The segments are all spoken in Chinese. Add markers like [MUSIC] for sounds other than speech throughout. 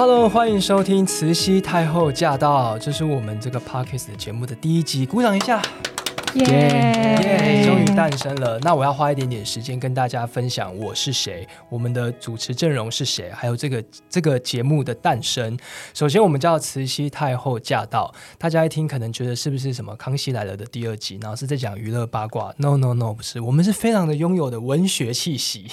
Hello，欢迎收听《慈禧太后驾到》，这是我们这个 Podcast 节目的第一集，鼓掌一下。耶耶！诞生了。那我要花一点点时间跟大家分享我是谁，我们的主持阵容是谁，还有这个这个节目的诞生。首先，我们叫慈禧太后驾到。大家一听可能觉得是不是什么《康熙来了》的第二集，然后是在讲娱乐八卦？No No No，不是。我们是非常的拥有的文学气息，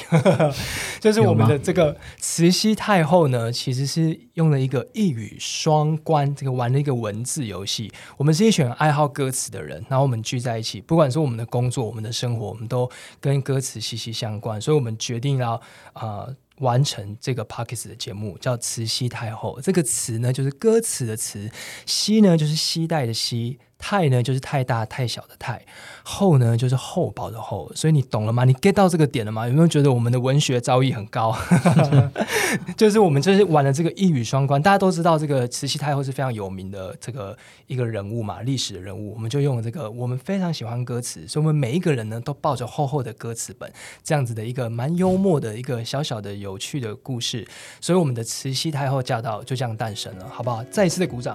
[LAUGHS] 就是我们的这个慈禧太后呢，其实是用了一个一语双关，这个玩了一个文字游戏。我们是一群爱好歌词的人，然后我们聚在一起，不管是我们的工作、我们的生活，我们都跟歌词息息相关，所以我们决定要啊、呃、完成这个 Podcast 的节目，叫《慈禧太后》。这个“词”呢，就是歌词的“词”；“禧”呢，就是西代的“携”。太呢，就是太大太小的太，厚呢就是厚薄的厚，所以你懂了吗？你 get 到这个点了吗？有没有觉得我们的文学造诣很高？[LAUGHS] [LAUGHS] 就是我们就是玩了这个一语双关，大家都知道这个慈禧太后是非常有名的这个一个人物嘛，历史的人物，我们就用了这个我们非常喜欢歌词，所以我们每一个人呢都抱着厚厚的歌词本，这样子的一个蛮幽默的一个小小的有趣的故事，所以我们的慈禧太后驾到就这样诞生了，好不好？再一次的鼓掌。